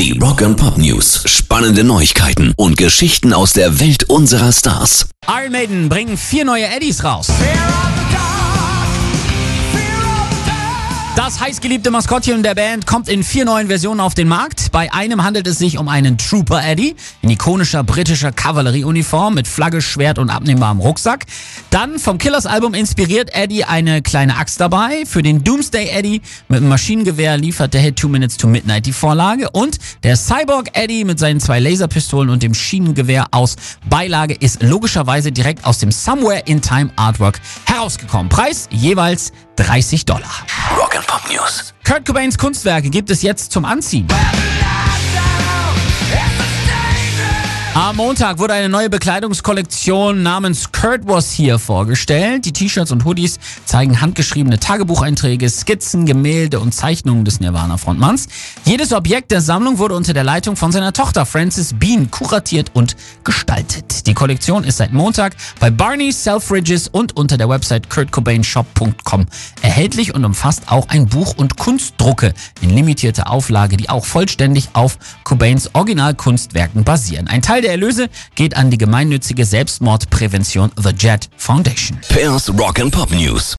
Die Rock and Pop News. Spannende Neuigkeiten und Geschichten aus der Welt unserer Stars. Iron Maiden bringen vier neue Eddies raus. Das heißgeliebte Maskottchen der Band kommt in vier neuen Versionen auf den Markt. Bei einem handelt es sich um einen Trooper Eddie in ikonischer britischer Kavallerieuniform mit Flagge, Schwert und abnehmbarem Rucksack. Dann vom Killers Album inspiriert Eddie eine kleine Axt dabei. Für den Doomsday Eddie mit einem Maschinengewehr liefert der Hit Two Minutes to Midnight die Vorlage. Und der Cyborg Eddie mit seinen zwei Laserpistolen und dem Schienengewehr aus Beilage ist logischerweise direkt aus dem Somewhere in Time Artwork herausgekommen. Preis jeweils 30 Dollar. Rock and Pop News. Kurt Cobains Kunstwerke gibt es jetzt zum Anziehen. Am Montag wurde eine neue Bekleidungskollektion namens Kurt Was Here vorgestellt. Die T-Shirts und Hoodies zeigen handgeschriebene Tagebucheinträge, Skizzen, Gemälde und Zeichnungen des Nirvana-Frontmanns. Jedes Objekt der Sammlung wurde unter der Leitung von seiner Tochter Frances Bean kuratiert und gestaltet. Die Kollektion ist seit Montag bei Barney, Selfridges und unter der Website kurtcobainshop.com erhältlich und umfasst auch ein Buch und Kunstdrucke in limitierter Auflage, die auch vollständig auf Cobains Originalkunstwerken basieren. Ein Teil Erlöse geht an die gemeinnützige Selbstmordprävention The Jet Foundation. Pairs Rock and Pop News.